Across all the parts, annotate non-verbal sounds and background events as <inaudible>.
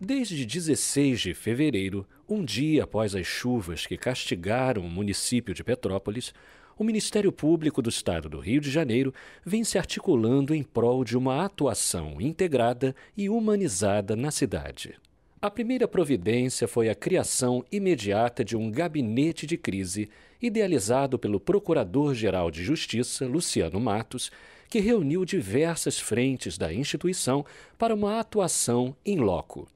Desde 16 de fevereiro, um dia após as chuvas que castigaram o município de Petrópolis, o Ministério Público do Estado do Rio de Janeiro vem se articulando em prol de uma atuação integrada e humanizada na cidade. A primeira providência foi a criação imediata de um gabinete de crise, idealizado pelo Procurador-Geral de Justiça, Luciano Matos, que reuniu diversas frentes da instituição para uma atuação em loco.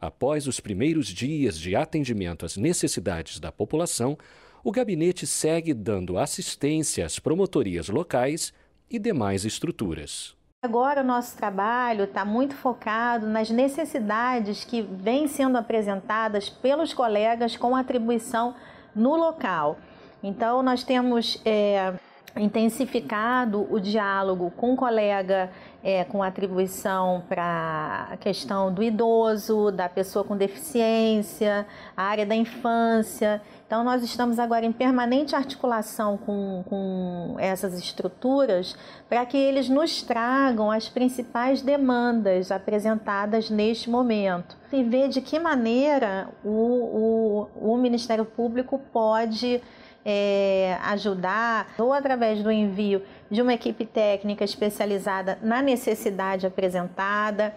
Após os primeiros dias de atendimento às necessidades da população, o gabinete segue dando assistência às promotorias locais e demais estruturas. Agora o nosso trabalho está muito focado nas necessidades que vêm sendo apresentadas pelos colegas com atribuição no local. Então nós temos é, intensificado o diálogo com o colega é, com atribuição para a questão do idoso, da pessoa com deficiência, a área da infância. Então, nós estamos agora em permanente articulação com, com essas estruturas para que eles nos tragam as principais demandas apresentadas neste momento e ver de que maneira o, o, o Ministério Público pode é, ajudar, ou através do envio de uma equipe técnica especializada na necessidade apresentada.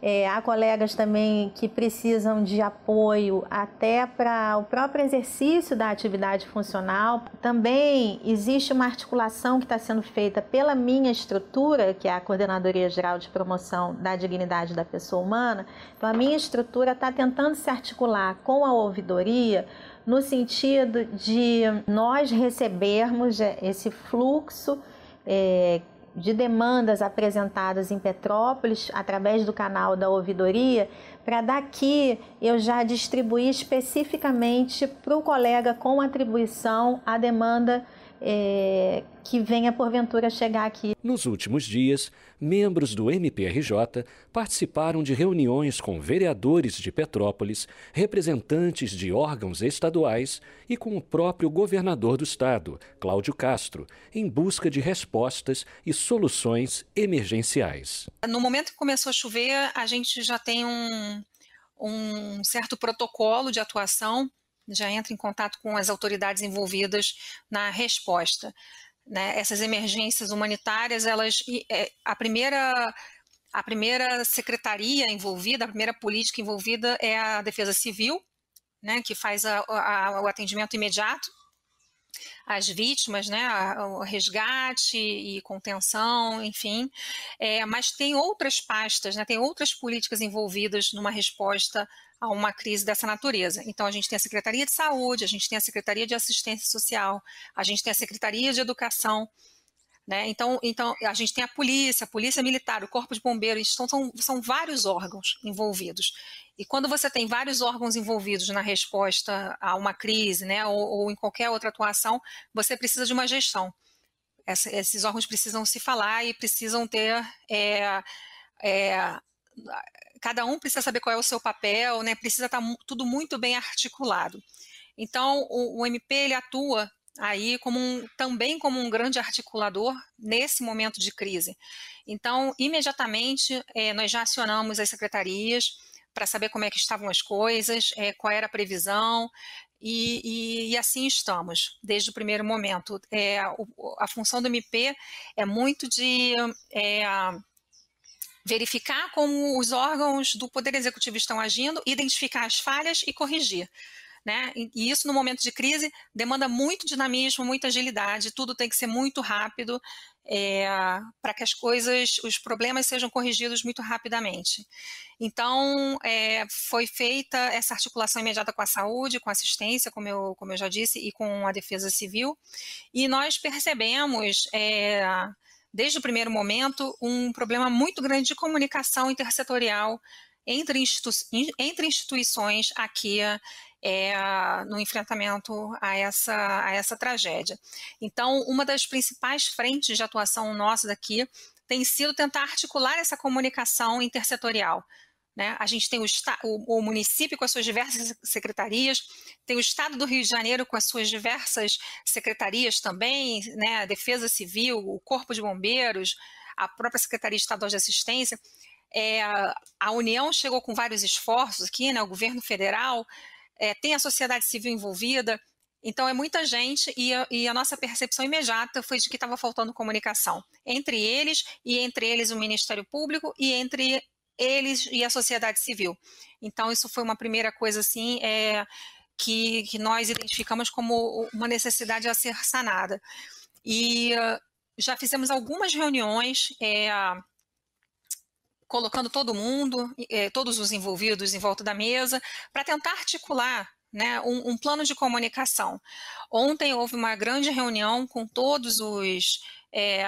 É, há colegas também que precisam de apoio até para o próprio exercício da atividade funcional. Também existe uma articulação que está sendo feita pela minha estrutura, que é a Coordenadoria Geral de Promoção da Dignidade da Pessoa Humana. Então, a minha estrutura está tentando se articular com a ouvidoria no sentido de nós recebermos esse fluxo é, de demandas apresentadas em Petrópolis através do canal da ouvidoria, para daqui eu já distribuir especificamente para o colega com atribuição a demanda é, que venha porventura chegar aqui. Nos últimos dias, membros do MPRJ participaram de reuniões com vereadores de Petrópolis, representantes de órgãos estaduais e com o próprio governador do estado, Cláudio Castro, em busca de respostas e soluções emergenciais. No momento que começou a chover, a gente já tem um, um certo protocolo de atuação já entra em contato com as autoridades envolvidas na resposta. Né? Essas emergências humanitárias, elas, é, a primeira a primeira secretaria envolvida, a primeira política envolvida é a Defesa Civil, né, que faz a, a, o atendimento imediato às vítimas, né, o resgate e contenção, enfim. É, mas tem outras pastas, né, tem outras políticas envolvidas numa resposta a uma crise dessa natureza. Então, a gente tem a Secretaria de Saúde, a gente tem a Secretaria de Assistência Social, a gente tem a Secretaria de Educação, né? Então, então, a gente tem a polícia, a polícia militar, o corpo de bombeiros, então são, são vários órgãos envolvidos. E quando você tem vários órgãos envolvidos na resposta a uma crise, né, ou, ou em qualquer outra atuação, você precisa de uma gestão. Essa, esses órgãos precisam se falar e precisam ter é, é, cada um precisa saber qual é o seu papel, né? Precisa estar tá tudo muito bem articulado. Então, o, o MP ele atua aí como um, também como um grande articulador nesse momento de crise. Então, imediatamente, é, nós já acionamos as secretarias para saber como é que estavam as coisas, é, qual era a previsão, e, e, e, assim estamos, desde o primeiro momento. É, o, a função do MP é muito de é, verificar como os órgãos do Poder Executivo estão agindo, identificar as falhas e corrigir. Né? E isso, no momento de crise, demanda muito dinamismo, muita agilidade, tudo tem que ser muito rápido é, para que as coisas, os problemas sejam corrigidos muito rapidamente. Então, é, foi feita essa articulação imediata com a saúde, com a assistência, como eu, como eu já disse, e com a defesa civil, e nós percebemos. É, desde o primeiro momento, um problema muito grande de comunicação intersetorial entre, institu entre instituições aqui é, no enfrentamento a essa, a essa tragédia. Então, uma das principais frentes de atuação nossa daqui tem sido tentar articular essa comunicação intersetorial, né? A gente tem o, o, o, município com as suas diversas secretarias, tem o Estado do Rio de Janeiro com as suas diversas secretarias também, né? a Defesa Civil, o Corpo de Bombeiros, a própria Secretaria Estadual de Assistência. é, a União chegou com vários esforços aqui, né, o governo federal, é, tem a sociedade civil envolvida, então é muita gente e a, e a nossa percepção imediata foi de que estava faltando comunicação entre eles e entre eles o Ministério Público e entre eles e a sociedade civil. Então isso foi uma primeira coisa assim é, que, que nós identificamos como uma necessidade a ser sanada. E uh, já fizemos algumas reuniões é, colocando todo mundo, é, todos os envolvidos em volta da mesa, para tentar articular né, um, um, plano de comunicação. Ontem houve uma grande reunião com todos os, é,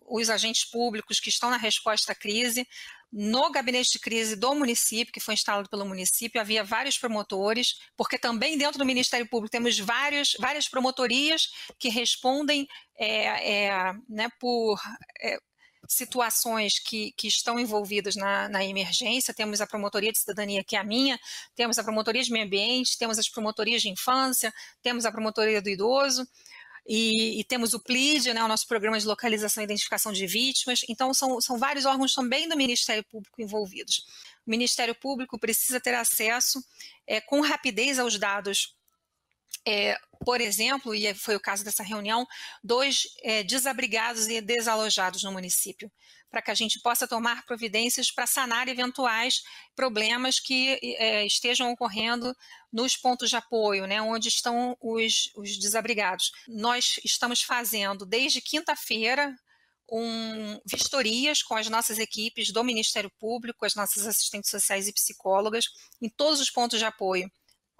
os agentes públicos que estão na resposta à crise. No gabinete de crise do município, que foi instalado pelo município, havia vários promotores, porque também dentro do Ministério Público temos vários, várias promotorias que respondem é, é, né, por é, situações que, que estão envolvidas na, na, emergência. Temos a Promotoria de Cidadania, que é a minha, temos a Promotoria de Meio Ambiente, temos as Promotorias de Infância, temos a Promotoria do Idoso. E, e, temos o PLID, né, o nosso programa de localização e identificação de vítimas. Então, são, são vários órgãos também do Ministério Público envolvidos. O Ministério Público precisa ter acesso é, com rapidez aos dados é, por exemplo, e foi o caso dessa reunião, dois é, desabrigados e desalojados no município, para que a gente possa tomar providências para sanar eventuais problemas que é, estejam ocorrendo nos pontos de apoio, né, onde estão os, os desabrigados. Nós estamos fazendo desde quinta-feira um, vistorias com as nossas equipes do Ministério Público, as nossas assistentes sociais e psicólogas, em todos os pontos de apoio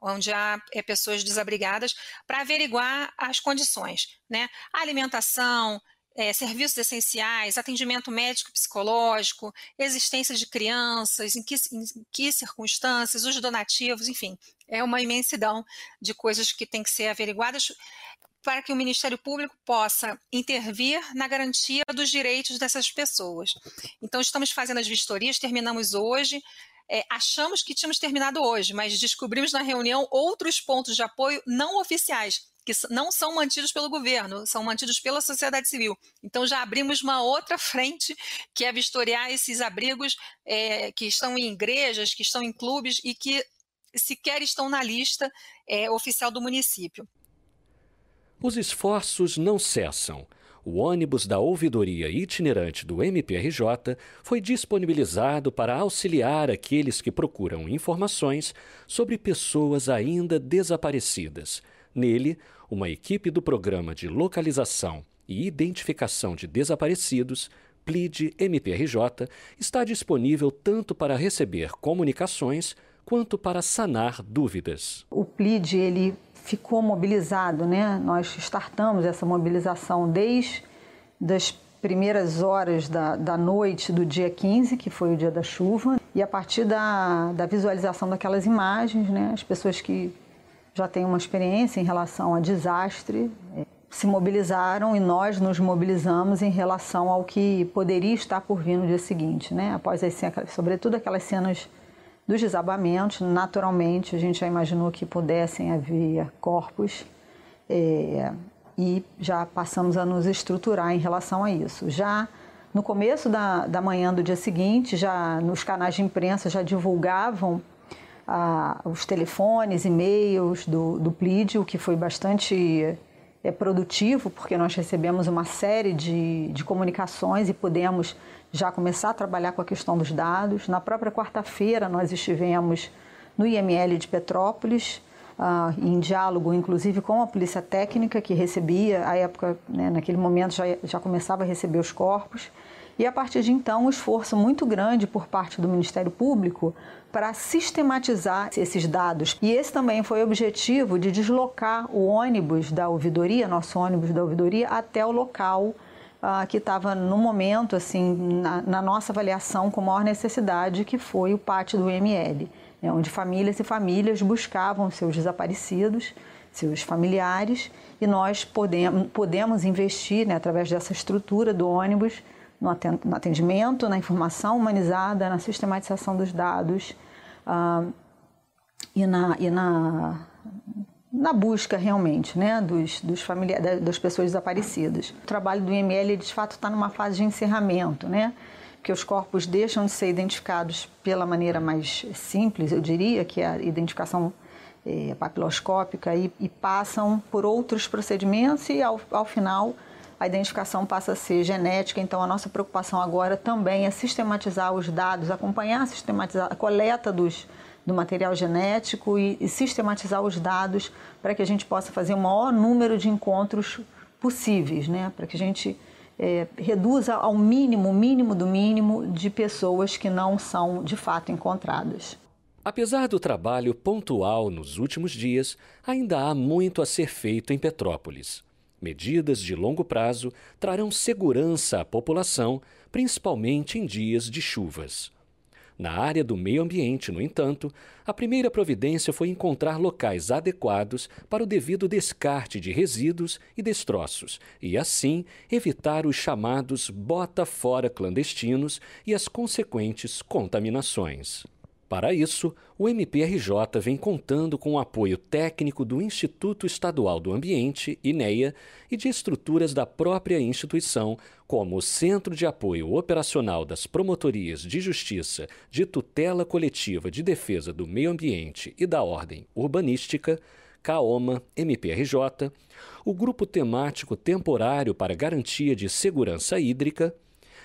onde há é, pessoas desabrigadas, para averiguar as condições, né? alimentação, é, serviços essenciais, atendimento médico-psicológico, existência de crianças, em que, em que circunstâncias, os donativos, enfim, é uma imensidão de coisas que têm que ser averiguadas para que o Ministério Público possa intervir na garantia dos direitos dessas pessoas. Então, estamos fazendo as vistorias, terminamos hoje, é, achamos que tínhamos terminado hoje, mas descobrimos na reunião outros pontos de apoio não oficiais, que não são mantidos pelo governo, são mantidos pela sociedade civil. Então já abrimos uma outra frente, que é vistoriar esses abrigos é, que estão em igrejas, que estão em clubes e que sequer estão na lista é, oficial do município. Os esforços não cessam o ônibus da ouvidoria itinerante do MPRJ foi disponibilizado para auxiliar aqueles que procuram informações sobre pessoas ainda desaparecidas. Nele, uma equipe do Programa de Localização e Identificação de Desaparecidos, PLID MPRJ, está disponível tanto para receber comunicações quanto para sanar dúvidas. O PLID ele ficou mobilizado, né? Nós startamos essa mobilização desde das primeiras horas da, da noite do dia 15, que foi o dia da chuva, e a partir da, da visualização daquelas imagens, né? As pessoas que já têm uma experiência em relação a desastre é, se mobilizaram e nós nos mobilizamos em relação ao que poderia estar por vir no dia seguinte, né? Após as sobretudo aquelas cenas dos desabamentos, naturalmente, a gente já imaginou que pudessem haver corpos é, e já passamos a nos estruturar em relação a isso. Já no começo da, da manhã do dia seguinte, já nos canais de imprensa já divulgavam ah, os telefones, e-mails do, do PLID, o que foi bastante é, produtivo, porque nós recebemos uma série de, de comunicações e pudemos já começar a trabalhar com a questão dos dados. Na própria quarta-feira, nós estivemos no IML de Petrópolis, uh, em diálogo, inclusive, com a Polícia Técnica, que recebia, à época, né, naquele momento, já, já começava a receber os corpos. E a partir de então, um esforço muito grande por parte do Ministério Público para sistematizar esses dados. E esse também foi o objetivo de deslocar o ônibus da ouvidoria, nosso ônibus da ouvidoria, até o local uh, que estava no momento, assim, na, na, nossa avaliação com maior necessidade, que foi o pátio do IML, né, onde famílias e famílias buscavam seus desaparecidos, seus familiares, e nós podemos, podemos investir, né, através dessa estrutura do ônibus, no atendimento, na informação humanizada, na sistematização dos dados uh, e, na, e na na busca realmente né, dos, dos familiares, das pessoas desaparecidas. O trabalho do IML, de fato, está numa fase de encerramento. Né? porque os corpos deixam de ser identificados pela maneira mais simples, eu diria, que é a identificação é, papiloscópica, e, e, passam por outros procedimentos e, ao, ao final, a identificação passa a ser genética. Então, a nossa preocupação agora também é sistematizar os dados, acompanhar sistematizar a coleta dos, do material genético e, e sistematizar os dados para que a gente possa fazer o maior número de encontros possíveis, né? para que a gente é, reduza ao mínimo, mínimo do mínimo, de pessoas que não são de fato encontradas. Apesar do trabalho pontual nos últimos dias, ainda há muito a ser feito em Petrópolis. Medidas de longo prazo trarão segurança à população, principalmente em dias de chuvas. Na área do meio ambiente, no entanto, a primeira providência foi encontrar locais adequados para o devido descarte de resíduos e destroços e, assim, evitar os chamados bota-fora clandestinos e as consequentes contaminações. Para isso, o MPRJ vem contando com o apoio técnico do Instituto Estadual do Ambiente, INEA, e de estruturas da própria instituição, como o Centro de Apoio Operacional das Promotorias de Justiça de Tutela Coletiva de Defesa do Meio Ambiente e da Ordem Urbanística, CAOMA, MPRJ, o Grupo Temático Temporário para Garantia de Segurança Hídrica,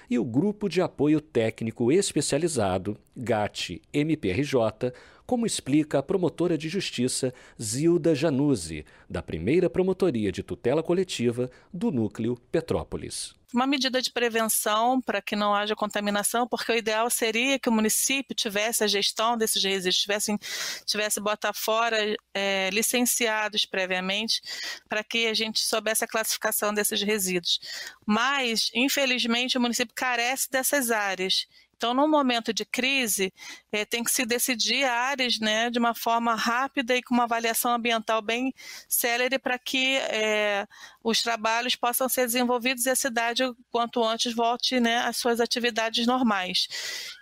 e o Grupo de Apoio Técnico Especializado, GAT-MPRJ, como explica a promotora de justiça Zilda Januzzi, da primeira promotoria de tutela coletiva do Núcleo Petrópolis uma medida de prevenção para que não haja contaminação, porque o ideal seria que o município tivesse a gestão desses resíduos, tivesse, tivesse botar fora é, licenciados previamente, para que a gente soubesse a classificação desses resíduos. Mas, infelizmente, o município carece dessas áreas então, no momento de crise, é, tem que se decidir áreas né, de uma forma rápida e com uma avaliação ambiental bem célere para que é, os trabalhos possam ser desenvolvidos e a cidade, quanto antes, volte né, às suas atividades normais.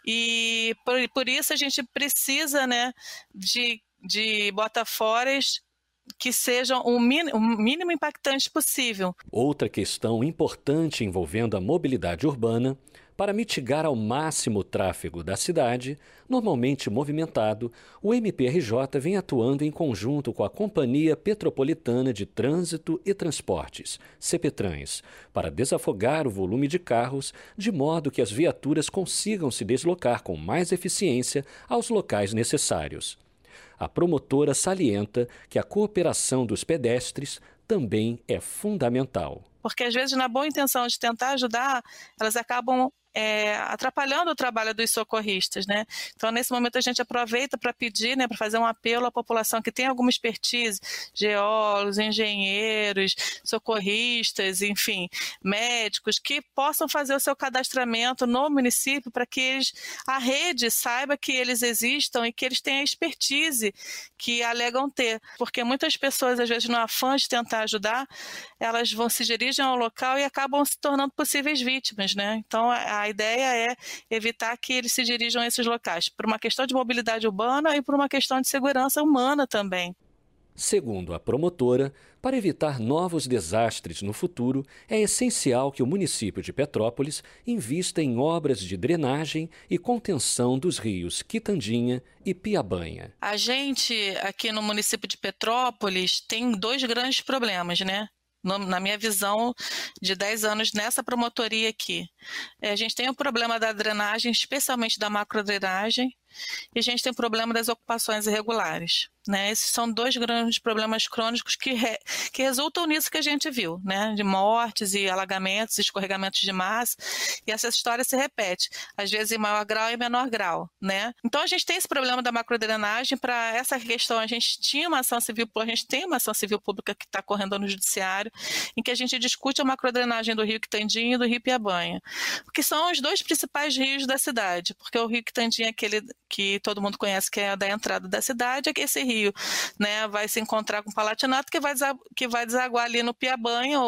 E por, por isso a gente precisa né, de, de botaforas que sejam o mínimo, o mínimo impactante possível. Outra questão importante envolvendo a mobilidade urbana para mitigar ao máximo o tráfego da cidade, normalmente movimentado, o MPRJ vem atuando em conjunto com a Companhia Petropolitana de Trânsito e Transportes, CPTRANS, para desafogar o volume de carros, de modo que as viaturas consigam se deslocar com mais eficiência aos locais necessários. A promotora salienta que a cooperação dos pedestres também é fundamental. Porque às vezes, na boa intenção de tentar ajudar, elas acabam é, atrapalhando o trabalho dos socorristas, né? Então, nesse momento, a gente aproveita para pedir, né, para fazer um apelo à população que tem alguma expertise, geólogos, engenheiros, socorristas, enfim, médicos, que possam fazer o seu cadastramento no município para que eles, a rede saiba que eles existam e que eles têm a expertise que alegam ter. Porque muitas pessoas, às vezes, no afã de tentar ajudar, elas vão se dirigem ao local e acabam se tornando possíveis vítimas, né? Então, a a ideia é evitar que eles se dirijam a esses locais, por uma questão de mobilidade urbana e por uma questão de segurança humana também. Segundo a promotora, para evitar novos desastres no futuro, é essencial que o município de Petrópolis invista em obras de drenagem e contenção dos rios Quitandinha e Piabanha. A gente aqui no município de Petrópolis tem dois grandes problemas, né? Na minha visão de 10 anos nessa promotoria aqui. É, a gente tem o problema da drenagem, especialmente da macrodrenagem, e a gente tem o problema das ocupações irregulares. Né? Esses são dois grandes problemas crônicos que, re, que resultam nisso que a gente viu, né? de mortes e alagamentos, escorregamentos de massa, e essa história se repete, às vezes em maior grau e menor grau. Né? Então a gente tem esse problema da macrodrenagem, para essa questão a gente tinha uma ação civil, a gente tem uma ação civil pública que está correndo no judiciário, em que a gente discute a macrodrenagem do rio Quitandinho e do rio Piabanha, que são os dois principais rios da cidade, porque o rio Quitandinho é aquele que todo mundo conhece que é da entrada da cidade, é esse rio rio, né? Vai se encontrar com o Palatinato que vai, que vai desaguar ali no Piabanha,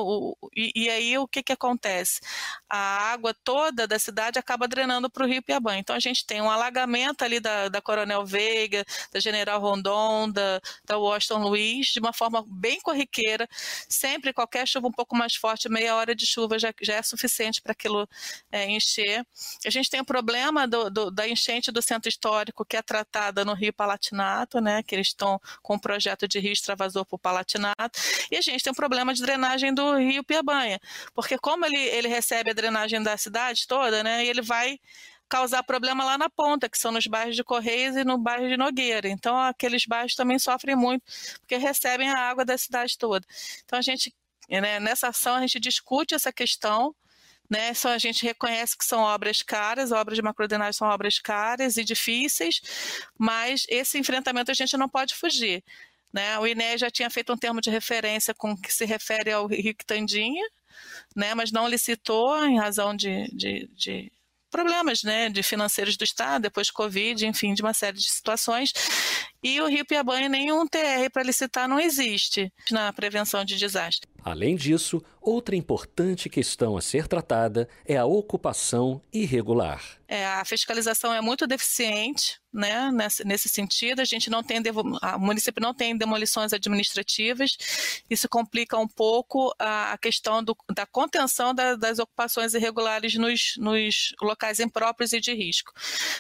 e, e aí o que, que acontece? A água toda da cidade acaba drenando para o rio Piabanha. Então a gente tem um alagamento ali da, da Coronel Veiga, da General Rondon, da, da Washington Luiz, de uma forma bem corriqueira. Sempre qualquer chuva um pouco mais forte, meia hora de chuva já, já é suficiente para aquilo é, encher. A gente tem o problema do, do, da enchente do centro histórico, que é tratada no Rio Palatinato, né, que eles estão com um projeto de rio extravasor para o Palatinato. E a gente tem um problema de drenagem do Rio Piabanha, porque como ele, ele recebe a drenagem da cidade toda, né, ele vai causar problema lá na ponta, que são nos bairros de Correios e no bairro de Nogueira. Então, aqueles bairros também sofrem muito, porque recebem a água da cidade toda. Então, a gente, né, nessa ação, a gente discute essa questão, né? Só a gente reconhece que são obras caras, obras de macrodrenagem são obras caras e difíceis, mas esse enfrentamento a gente não pode fugir. Né? O INE já tinha feito um termo de referência com que se refere ao Rio Quitandinha, né? mas não licitou em razão de, de, de problemas né, de financeiros do Estado, depois Covid, enfim, de uma série de situações. E o Rio Piabanha, nenhum TR para licitar não existe na prevenção de desastre. Além disso, outra importante questão a ser tratada é a ocupação irregular. É, a fiscalização é muito deficiente, né, nesse, nesse sentido. A gente não tem, o município não tem demolições administrativas. Isso complica um pouco a, a questão do, da contenção da, das ocupações irregulares nos, nos, locais impróprios e de risco.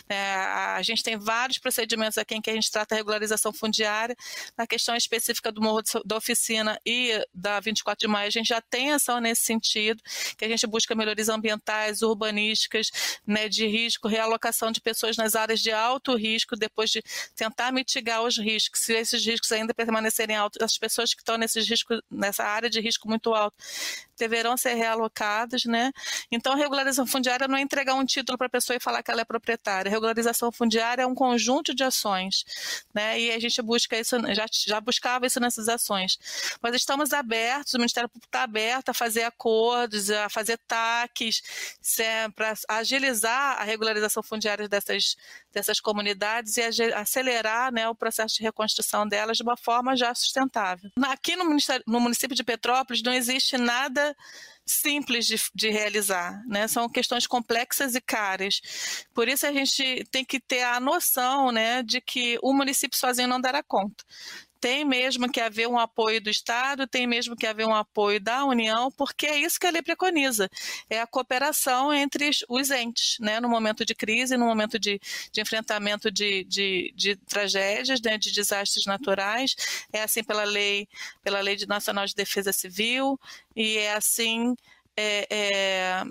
É, a gente tem vários procedimentos aqui em que a gente trata a regularização fundiária. Na questão específica do Morro da Oficina e da 24 de maio, a gente já tem ação nesse sentido, que a gente busca melhorias ambientais, urbanísticas, né, de risco, realocação de pessoas nas áreas de alto risco, depois de tentar mitigar os riscos. Se esses riscos ainda permanecerem altos, as pessoas que estão nesses riscos, nessa área de risco muito alto deverão ser realocadas, né? Então, regularização fundiária não é entregar um título para a pessoa e falar que ela é proprietária. Regularização fundiária é um conjunto de ações, né? E a gente busca isso, já, já buscava isso nessas ações. Mas estamos abertos, o Ministério Público está aberto a fazer acordos, a fazer é para agilizar a regularização fundiária dessas, dessas comunidades e acelerar né, o processo de reconstrução delas de uma forma já sustentável. Aqui no, no município de Petrópolis não existe nada simples de, de, realizar, né? São questões complexas e caras. Por isso a gente tem que ter a noção, né, de que o município sozinho não dará conta tem mesmo que haver um apoio do Estado, tem mesmo que haver um apoio da União, porque é isso que a lei preconiza, é a cooperação entre os entes, né, no momento de crise, no momento de, de enfrentamento de, de, de tragédias, né, de desastres naturais, é assim pela lei, pela lei nacional de defesa civil, e é assim é, é,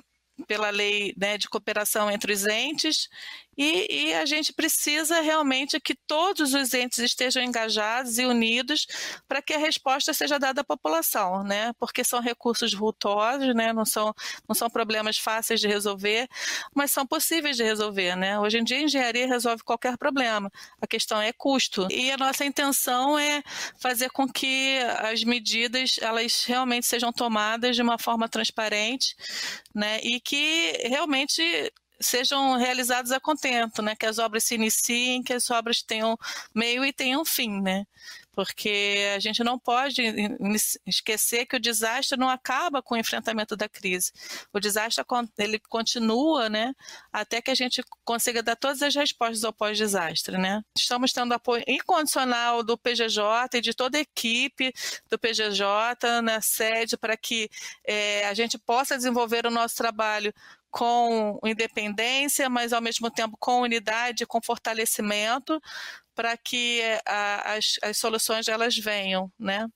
pela lei né, de cooperação entre os entes, e, e, a gente precisa realmente que todos os entes estejam engajados e unidos para que a resposta seja dada à população, né? Porque são recursos vultosos, né? Não são, não são problemas fáceis de resolver, mas são possíveis de resolver, né? Hoje em dia a engenharia resolve qualquer problema. A questão é custo. E a nossa intenção é fazer com que as medidas elas realmente sejam tomadas de uma forma transparente, né? E que realmente sejam realizados a contento, né? Que as obras se iniciem, que as obras tenham meio e tenham fim, né? Porque a gente não pode esquecer que o desastre não acaba com o enfrentamento da crise. O desastre ele continua, né? Até que a gente consiga dar todas as respostas ao pós-desastre, né? Estamos tendo apoio incondicional do PGJ e de toda a equipe do PGJ na sede para que é, a gente possa desenvolver o nosso trabalho com independência, mas ao mesmo tempo com unidade, com fortalecimento, para que a, as, as soluções elas venham, né?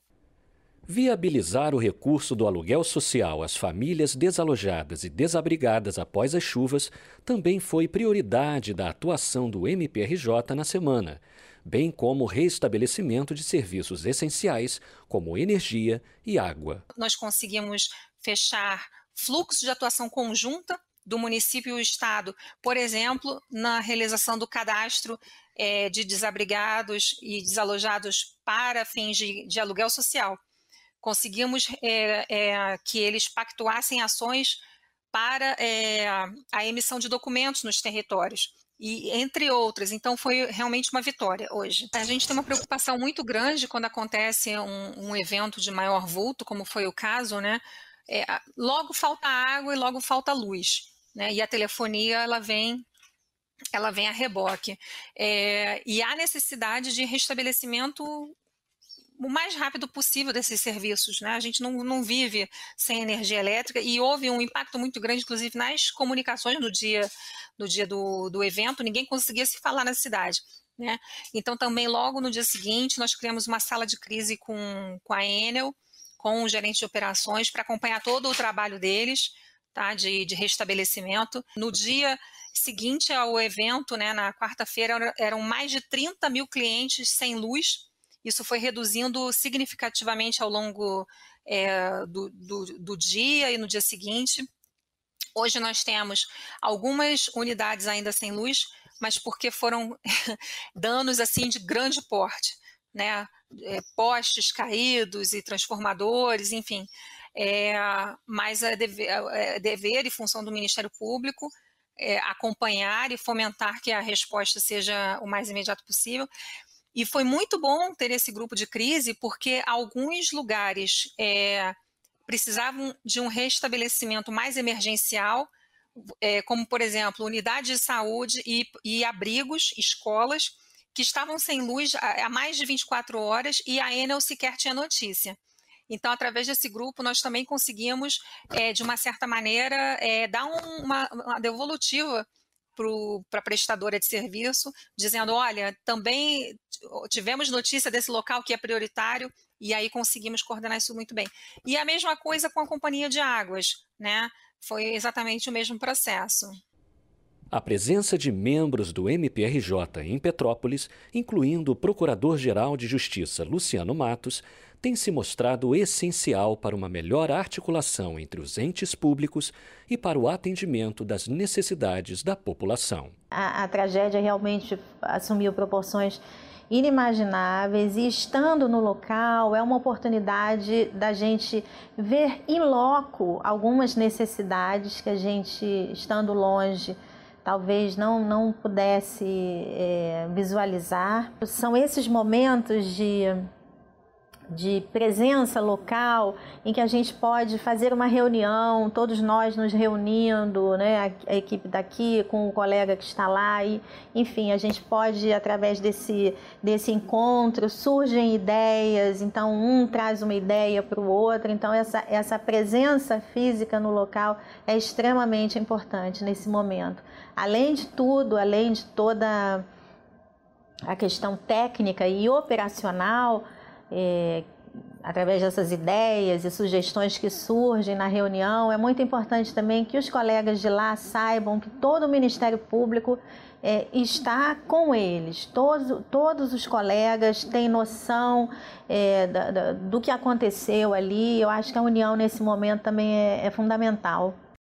Viabilizar o recurso do aluguel social às famílias desalojadas e desabrigadas após as chuvas também foi prioridade da atuação do MPRJ na semana, bem como o restabelecimento de serviços essenciais como energia e água. Nós conseguimos fechar fluxos de atuação conjunta do município e o Estado, por exemplo, na realização do cadastro é, de desabrigados e desalojados para fins de, de aluguel social. Conseguimos é, é, que eles pactuassem ações para é, a emissão de documentos nos territórios. e entre outras. Então foi realmente uma vitória hoje. A gente tem uma preocupação muito grande quando acontece um, um evento de maior vulto, como foi o caso, né? É, logo falta água e logo falta luz, né? E a telefonia ela vem ela vem a reboque. É, e há necessidade de restabelecimento o mais rápido possível desses serviços. Né? A gente não, não vive sem energia elétrica e houve um impacto muito grande, inclusive, nas comunicações no dia, no dia do, do evento, ninguém conseguia se falar na cidade. Né? Então, também logo no dia seguinte, nós criamos uma sala de crise com, com a Enel, com o gerente de operações, para acompanhar todo o trabalho deles, tá? de, de restabelecimento. No dia seguinte ao evento, né, na quarta-feira, eram mais de 30 mil clientes sem luz, isso foi reduzindo significativamente ao longo é, do, do, do dia e no dia seguinte. Hoje nós temos algumas unidades ainda sem luz, mas porque foram <laughs> danos assim de grande porte, né? É, postes caídos e transformadores, enfim. É, mas é dever, é dever, e função do Ministério Público é, acompanhar e fomentar que a resposta seja o mais imediato possível. E foi muito bom ter esse grupo de crise, porque alguns lugares é, precisavam de um restabelecimento mais emergencial, é, como, por exemplo, unidades de saúde e, e, abrigos, escolas, que estavam sem luz há, há mais de 24 horas e a Enel sequer tinha notícia. Então, através desse grupo, nós também conseguimos, é, de uma certa maneira, é, dar um, uma, uma devolutiva para a prestadora de serviço, dizendo: olha, também tivemos notícia desse local que é prioritário, e aí conseguimos coordenar isso muito bem. E a mesma coisa com a companhia de águas, né? Foi exatamente o mesmo processo. A presença de membros do MPRJ em Petrópolis, incluindo o Procurador-Geral de Justiça Luciano Matos, tem se mostrado essencial para uma melhor articulação entre os entes públicos e para o atendimento das necessidades da população. A, a tragédia realmente assumiu proporções inimagináveis e estando no local é uma oportunidade da gente ver em loco algumas necessidades que a gente estando longe talvez não não pudesse é, visualizar. São esses momentos de de presença local, em que a gente pode fazer uma reunião, todos nós nos reunindo, né, a, a, equipe daqui com o colega que está lá, e enfim, a gente pode, através desse, desse encontro, surgem ideias, então um traz uma ideia para o outro, então essa, essa presença física no local é extremamente importante nesse momento. Além de tudo, além de toda a questão técnica e operacional, é, através dessas ideias e sugestões que surgem na reunião, é muito importante também que os colegas de lá saibam que todo o Ministério Público é, está com eles. Todos, todos os colegas têm noção é, da, da, do que aconteceu ali. Eu acho que a união nesse momento também é, é fundamental.